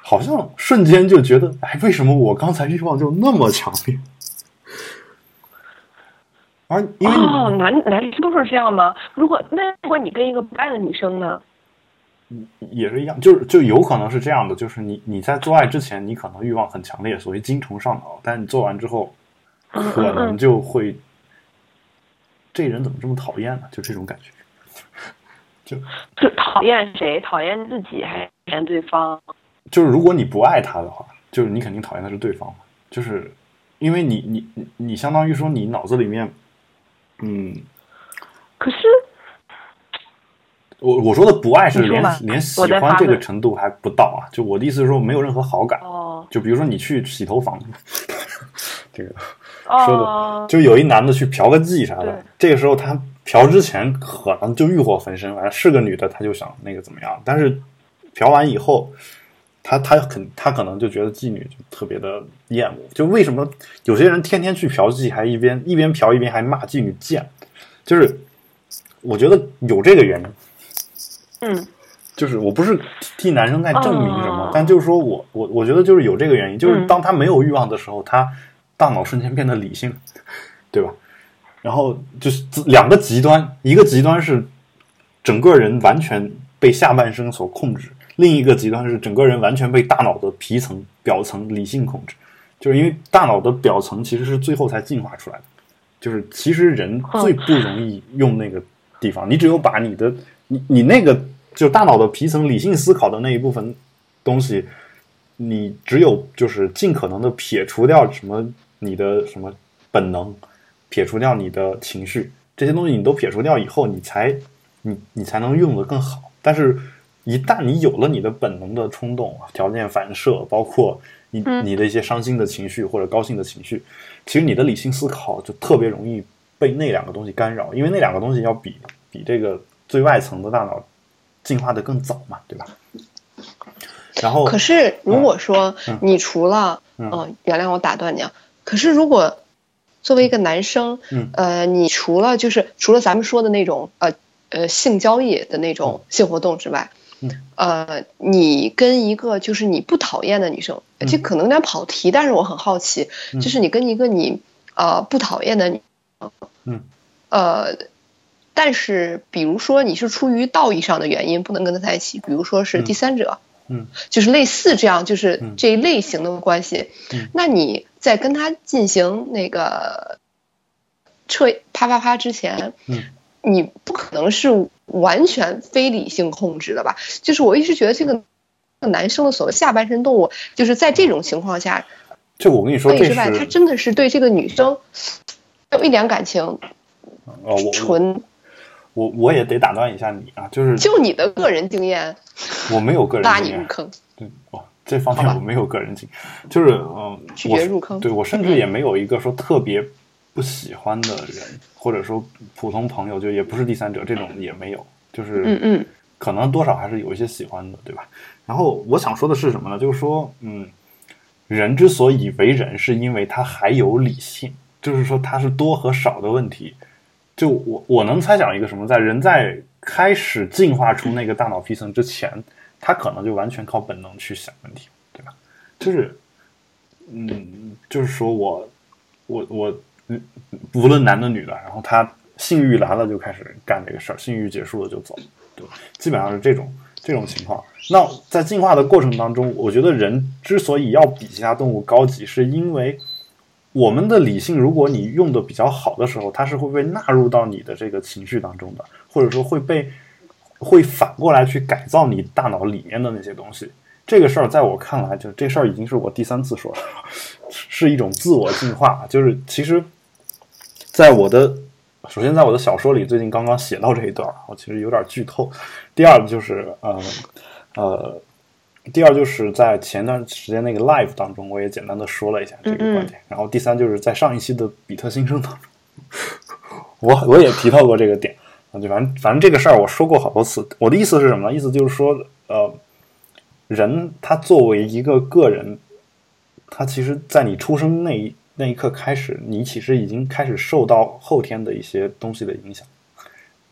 好像瞬间就觉得，哎，为什么我刚才欲望就那么强烈？而因为你哦，男男生都是这样吗？如果那如果你跟一个不爱的女生呢？也是一样，就是就有可能是这样的，就是你你在做爱之前，你可能欲望很强烈，所谓精虫上脑，但你做完之后，嗯可能就会，这人怎么这么讨厌呢？就这种感觉。[laughs] 就就讨厌谁？讨厌自己还是讨厌对方？就是如果你不爱他的话，就是你肯定讨厌的是对方，就是因为你你你你相当于说你脑子里面，嗯，可是。我我说的不爱是连连喜欢这个程度还不到啊，就我的意思是说没有任何好感。哦。就比如说你去洗头房，[laughs] 这个说的哦，就有一男的去嫖个妓啥的，这个时候他嫖之前可能就欲火焚身，反正是个女的，他就想那个怎么样，但是嫖完以后，他他肯他可能就觉得妓女就特别的厌恶，就为什么有些人天天去嫖妓，还一边一边嫖一边还骂妓女贱，就是我觉得有这个原因。嗯就是我不是替男生在证明什么，哦但就是说我我我觉得就是有这个原因，就是嗯当他没有欲望的时候，他大脑瞬间变得理性，对吧？然后就是两个极端，一个极端是整个人完全被下半身所控制，另一个极端是整个人完全被大脑的皮层、表层理性控制。就是因为大脑的表层其实是最后才进化出来的，就是其实人最不容易用那个地方，你只有把你的你你那个就大脑的皮层理性思考的那一部分东西，你只有就是尽可能的撇除掉什么你的什么本能，撇除掉你的情绪这些东西，你都撇除掉以后，你才你你才能用的更好。但是，一旦你有了你的本能的冲动、条件反射，包括你嗯。你的一些伤心的情绪或者高兴的情绪，其实你的理性思考就特别容易被那两个东西干扰，因为那两个东西要比比这个最外层的大脑进化的更早嘛，对吧？然后可是如果说嗯。你除了，嗯。嗯、原谅我打断你啊，可是如果作为一个男生，嗯。呃，你除了就是除了咱们说的那种呃呃性交易的那种性活动之外，嗯呃，你跟一个就是你不讨厌的女生，嗯。这可能有点跑题，但是我很好奇，嗯。就是你跟一个你呃不讨厌的女，嗯，呃。但是，比如说你是出于道义上的原因不能跟他在一起，比如说是第三者，嗯。就是类似这样，就是嗯。这一类型的关系。嗯。那你在跟他进行那个撤啪啪啪之前，嗯你不可能是完全非理性控制的吧？就是我一直觉得这个男生的所谓下半身动物，就是在这种情况下，就我跟你说，他真的是对这个女生有一点感情，呃，我纯我我也得打断一下你啊，就是就你的个人经验我没有个人拉你入坑，对哦，这方面我没有个人经，就是嗯，拒绝入坑对我甚至也没有一个说特别不喜欢的人，或者说普通朋友，就也不是第三者这种也没有，就是嗯嗯可能多少还是有一些喜欢的，对吧？然后我想说的是什么呢？就是说，嗯，人之所以为人，是因为他还有理性，就是说他是多和少的问题。就我我能猜想一个什么，在人在开始进化出那个大脑皮层之前，他可能就完全靠本能去想问题，对吧？就是，嗯，就是说我我我，无论男的女的，然后他性欲来了就开始干这个事儿，性欲结束了就走，对吧？基本上是这种这种情况。那在进化的过程当中，我觉得人之所以要比其他动物高级，是因为我们的理性，如果你用的比较好的时候，它是会被纳入到你的这个情绪当中的，或者说会被会反过来去改造你大脑里面的那些东西。这个事儿在我看来，就这事儿已经是我第三次说了，[laughs] 是一种自我进化。就是其实，在我的首先在我的小说里，最近刚刚写到这一段儿，我其实有点剧透。第二就是呃呃，第二就是在前段时间那个 live 当中，我也简单的说了一下这个观点。然后第三就是在上一期的比特新生当中，[laughs] 我我也提到过这个点啊，就反正反正这个事儿我说过好多次。我的意思是什么呢？意思就是说，呃，人他作为一个个人，他其实在你出生那一那一刻开始，你其实已经开始受到后天的一些东西的影响，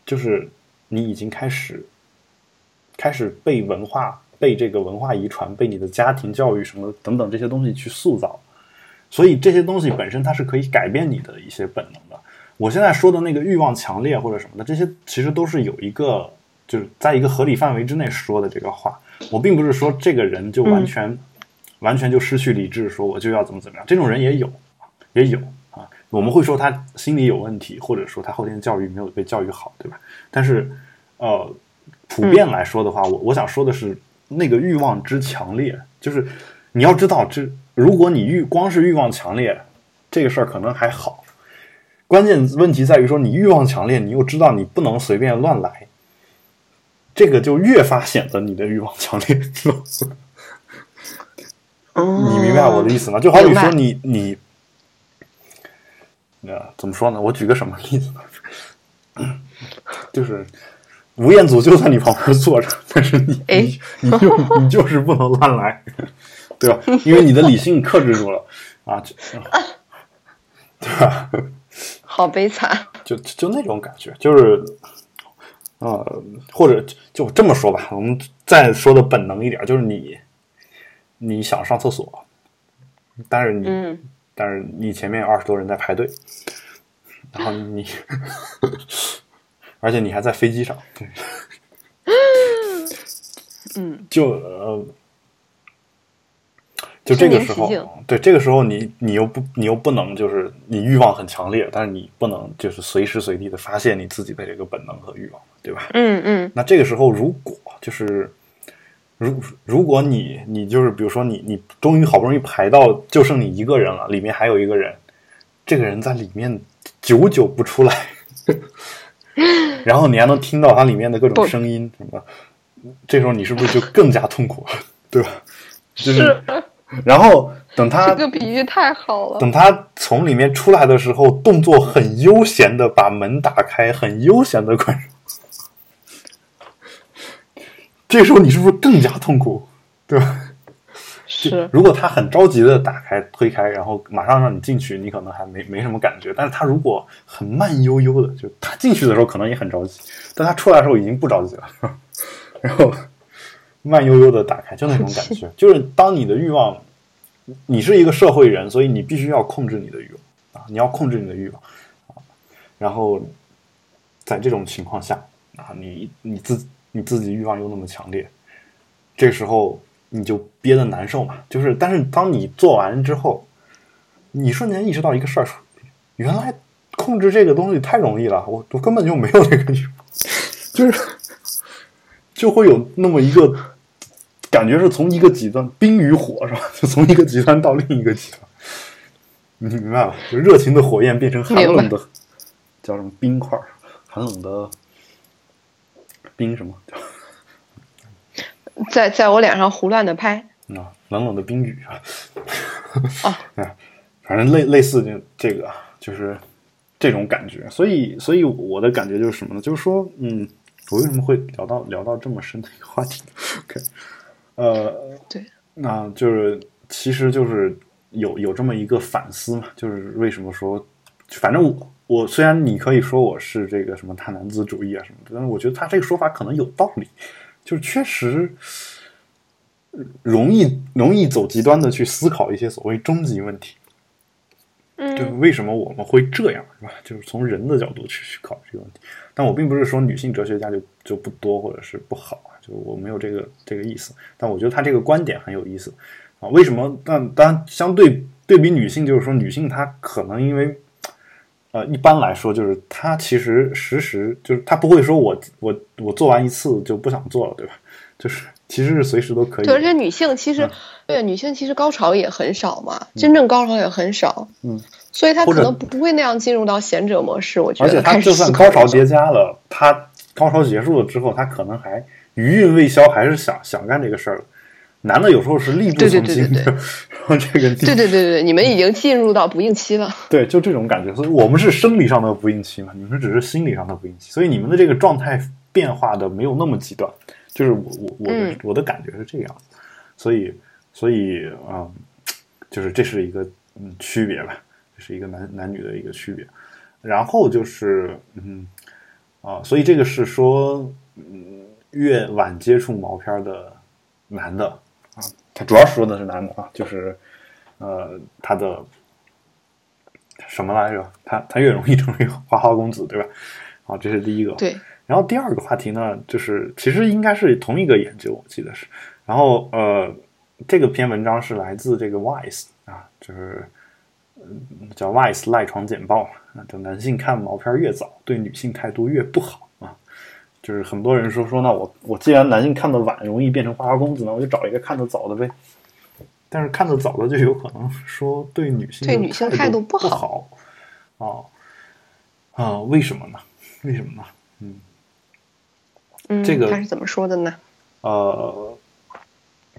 就是你已经开始开始被文化、被这个文化遗传、被你的家庭教育什么等等这些东西去塑造，所以这些东西本身它是可以改变你的一些本能的。我现在说的那个欲望强烈或者什么的，这些其实都是有一个就是在一个合理范围之内说的这个话。我并不是说这个人就完全、完全就失去理智，说我就要怎么怎么样，这种人也有，也有啊。我们会说他心理有问题，或者说他后天教育没有被教育好，对吧？但是呃，普遍来说的话，我我想说的是，那个欲望之强烈，就是你要知道，这如果你欲光是欲望强烈，这个事儿可能还好。关键问题在于说，你欲望强烈，你又知道你不能随便乱来，这个就越发显得你的欲望强烈。你明白我的意思吗？就好比说你你，呃，怎么说呢？我举个什么例子呢？就是吴彦祖就在你旁边坐着，[laughs] 但是你哎你你就你就是不能乱来，对吧？因为你的理性克制住了啊，就对吧？好悲惨。就就那种感觉，就是，呃，或者就这么说吧，我们再说的本能一点，就是你你想上厕所，但是你、嗯但是你前面有二十多人在排队，然后你，而且你还在飞机上，对，[laughs] 嗯，就呃，就这个时候对这个时候你你又不你又不能就是你欲望很强烈，但是你不能就是随时随地的发泄你自己的这个本能和欲望，对吧？嗯嗯。那这个时候如果就是如如果你你就是比如说你你终于好不容易排到就剩你一个人了，里面还有一个人，这个人在里面久久不出来，[laughs] 然后你还能听到它里面的各种声音什么，这时候你是不是就更加痛苦，[laughs] 对吧？就是，是，然后等他这个比喻太好了。等他从里面出来的时候，动作很悠闲的把门打开，很悠闲的关上。这时候你是不是更加痛苦，对吧？是，如果他很着急的打开推开，然后马上让你进去，你可能还没没什么感觉。但是他如果很慢悠悠的，就他进去的时候可能也很着急，但他出来的时候已经不着急了，[laughs] 然后慢悠悠的打开，就那种感觉，就是当你的欲望，你是一个社会人，所以你必须要控制你的欲望啊，你要控制你的欲望啊，然后在这种情况下啊，你你自你自己欲望又那么强烈，这时候你就憋得难受嘛。就是，但是当你做完之后，你瞬间意识到一个事儿，原来控制这个东西太容易了，我我根本就没有这个欲望，就是就会有那么一个感觉是从一个极端冰与火是吧？就从一个极端到另一个极端，你明白吧？就热情的火焰变成寒冷的，叫什么冰块？寒冷的冰什么？在在我脸上胡乱的拍。啊，冷冷的冰雨啊，哦 [laughs] 啊，反正类类似这这个啊就是这种感觉，所以所以我的感觉就是什么呢？就是说，嗯，我为什么会聊到聊到这么深的一个话题？OK，呃，对，那就是其实就是有有这么一个反思嘛，就是为什么说，反正我我虽然你可以说我是这个什么大男子主义啊什么的，但是我觉得他这个说法可能有道理，就是确实容易容易走极端的去思考一些所谓终极问题。就嗯为什么我们会这样，是吧？就是从人的角度去去考虑这个问题。但我并不是说女性哲学家就就不多或者是不好啊，就我没有这个这个意思。但我觉得他这个观点很有意思啊。为什么？但当然相对对比女性，就是说女性她可能因为呃一般来说就是他其实实时就是他不会说我我我做完一次就不想做了，对吧？就是其实是随时都可以对，而且女性其实、嗯对女性其实高潮也很少嘛，真正高潮也很少，嗯，所以她可能不会那样进入到贤者模式。我觉得而且他就算高潮叠加了，他高潮结束了之后，他可能还余韵未消，还是想想干这个事儿。男的有时候是力不从心的，对对对然后这个对对对对对，你们已经进入到不应期了。对，就这种感觉。所以我们是生理上的不应期嘛，你们只是心理上的不应期，所以你们的这个状态变化的没有那么极端。就是我我我的、嗯我的感觉是这个样子，所以所以啊、嗯就是这是一个嗯区别吧，这是一个男男女的一个区别。然后就是嗯啊、所以这个是说嗯越晚接触毛片儿的男的啊，他主要说的是男的啊，就是呃他的什么来着？他他越容易成为花花公子，对吧？啊，这是第一个。对，然后第二个话题呢，就是其实应该是同一个研究，我记得是。然后呃，这个篇文章是来自这个 Wise 啊，就是嗯叫 Wise 赖床简报嘛，啊，就男性看毛片越早，对女性态度越不好啊。就是很多人说说，那我我既然男性看的晚容易变成花花公子呢，我就找一个看的早的呗。但是看的早的就有可能说对女性对女性态度不不好啊啊？为什么呢？为什么呢？嗯。嗯，这个他是怎么说的呢？呃，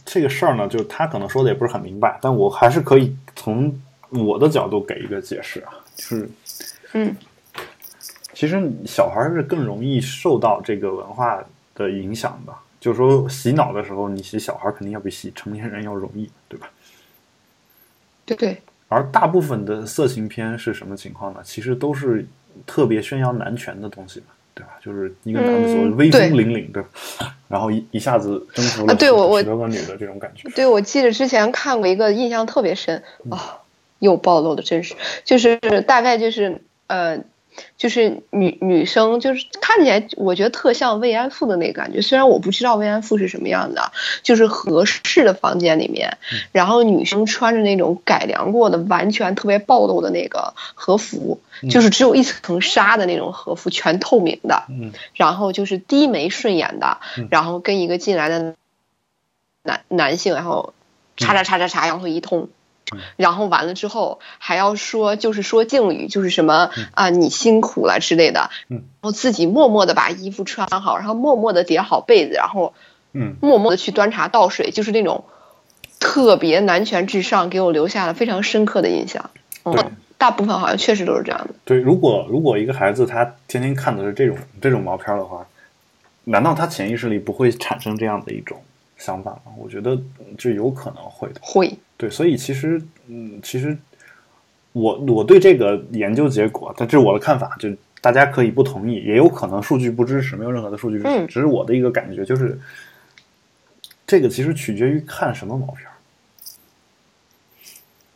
这个事儿呢，就是他可能说的也不是很明白，但我还是可以从我的角度给一个解释啊，就是嗯其实小孩是更容易受到这个文化的影响的，就是说洗脑的时候，你洗小孩肯定要比洗成年人要容易，对吧？对对，而大部分的色情片是什么情况呢？其实都是特别宣扬男权的东西嘛，对吧？就是一个男的所谓嗯威风对凛凛，对吧？然后一一下子征服了啊对我多个女的这种感觉。对，我记得之前看过一个，印象特别深嗯啊、又暴露的真实，就是大概就是呃，就是女女生就是看起来，我觉得特像慰安妇的那个感觉。虽然我不知道慰安妇是什么样的，就是合适的房间里面，嗯然后女生穿着那种改良过的、完全特别暴露的那个和服，就是只有一层纱的那种和服，全透明的。嗯然后就是低眉顺眼的嗯，然后跟一个进来的男男性，然后叉叉叉叉叉，然后一通嗯，然后完了之后还要说，就是说敬语，就是什么啊你辛苦了之类的，嗯然后自己默默的把衣服穿好，然后默默的叠好被子，然后嗯默默的去端茶倒水，就是那种特别男权至上，给我留下了非常深刻的印象。对嗯，大部分好像确实都是这样的。对，如果如果一个孩子他天天看的是这种这种毛片儿的话，难道他潜意识里不会产生这样的一种想法吗？我觉得就有可能会的。会，对，所以其实，嗯，其实我我对这个研究结果，但这是我的看法，就大家可以不同意，也有可能数据不支持，没有任何的数据支持，嗯。只是我的一个感觉，就是这个其实取决于看什么毛片儿，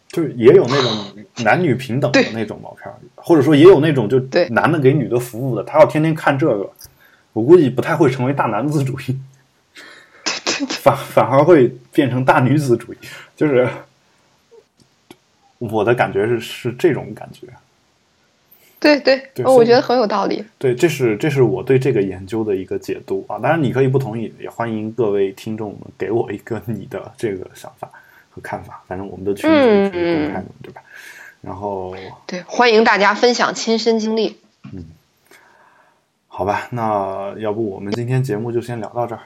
就是也有那种 [laughs] 男女平等的那种毛片儿，或者说也有那种就对。男的给女的服务的，他要天天看这个，我估计不太会成为大男子主义。[laughs] [laughs] 反反而会变成大女子主义，就是我的感觉是是这种感觉。对对，对我觉得很有道理。对，这是这是我对这个研究的一个解读啊。当然，你可以不同意，也欢迎各位听众们给我一个 [laughs] 你的这个想法和看法。反正我们的群组是公开的，对吧？然后对，欢迎大家分享亲身经历。嗯好吧，那要不我们今天节目就先聊到这儿，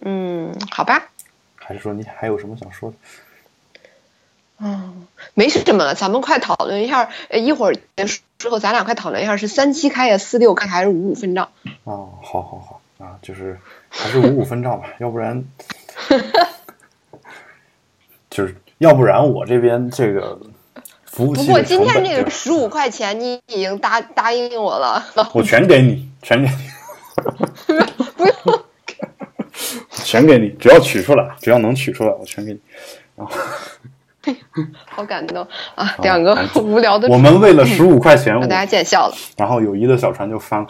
嗯，好吧，还是说你还有什么想说的？嗯，没什么了，咱们快讨论一下。呃，一会儿结束之后，咱俩快讨论一下是三七开呀、四六开还是五五分账？哦，好好好啊，就是还是五五分账吧，要不然 [laughs] 就是要不然我这边这个服务不过器的成今天这个十五块钱你已经答答应我了，我全给你，全给你，不用。全给你，只要取出来，只要能取出来，我全给你。[laughs] 好感动啊！两个 [laughs] 无聊的，我们为了十五块钱，让大家见笑了。然后友谊的小船就翻了。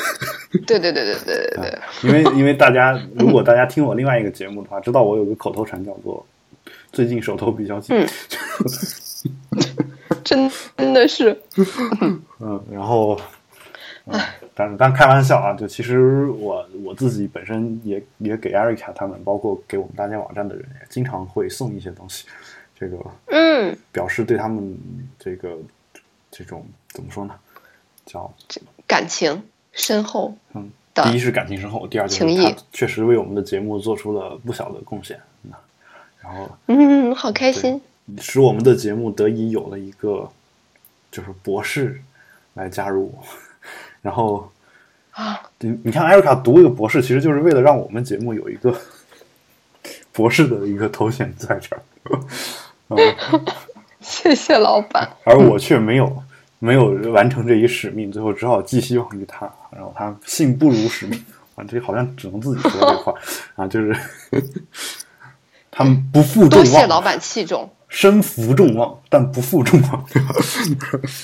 [laughs] 对对对对对对对，因为因为大家如果大家听我另外一个节目的话，知道我有个口头禅叫做“最近手头比较紧”。真真的是，嗯，然后，嗯，但但开玩笑啊，就其实我我自己本身也也给艾瑞卡他们，包括给我们搭建网站的人，也经常会送一些东西，这个嗯，表示对他们这个这种怎么说呢，叫感情深厚。嗯，第一是感情深厚，第二就是情确实为我们的节目做出了不小的贡献，嗯然后嗯，好开心。使我们的节目得以有了一个就是博士来加入，然后啊，你你看艾瑞卡读一个博士，其实就是为了让我们节目有一个 [laughs] 博士的一个头衔在这儿，嗯，[laughs] 谢谢老板。而我却没有没有完成这一使命，最后只好寄希望于他，然后他信不辱使命，啊，这好像只能自己说这话啊，就是 [laughs] 他们不负众望多谢老望，板器重，身负众望，但不负众望，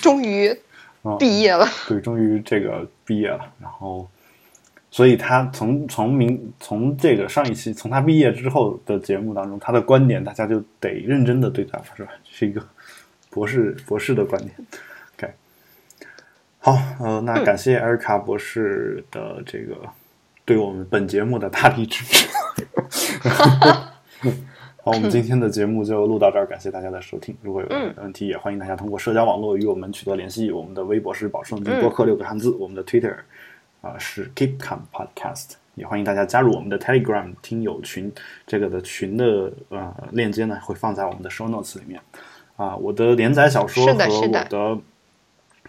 终于啊毕业了。[laughs] 对，终于这个毕业了，然后，所以他从从明从这个上一期从他毕业之后的节目当中，他的观点大家就得认真的对待，是吧？是一个博士博士的观点。OK，好，呃，那感谢艾瑞卡博士的这个对我们本节目的大力支持。[laughs] 好，我们今天的节目就录到这儿，感谢大家的收听。如果有问题，也欢迎大家通过社交网络与我们取得联系。我们的微博是保持冷静播客六个汉字，我们的 Twitter 啊、是 Keep Calm Podcast，也欢迎大家加入我们的 Telegram 听友群。这个的群的呃链接呢会放在我们的 Show Notes 里面。啊，我的连载小说和我的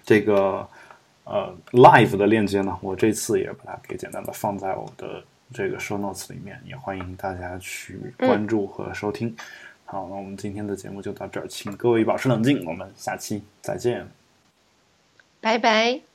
这个呃 Live 的链接呢，我这次也把它给简单的放在我的这个 show notes 里面，也欢迎大家去关注和收听。好，那我们今天的节目就到这儿，请各位保持冷静，我们下期再见。拜拜。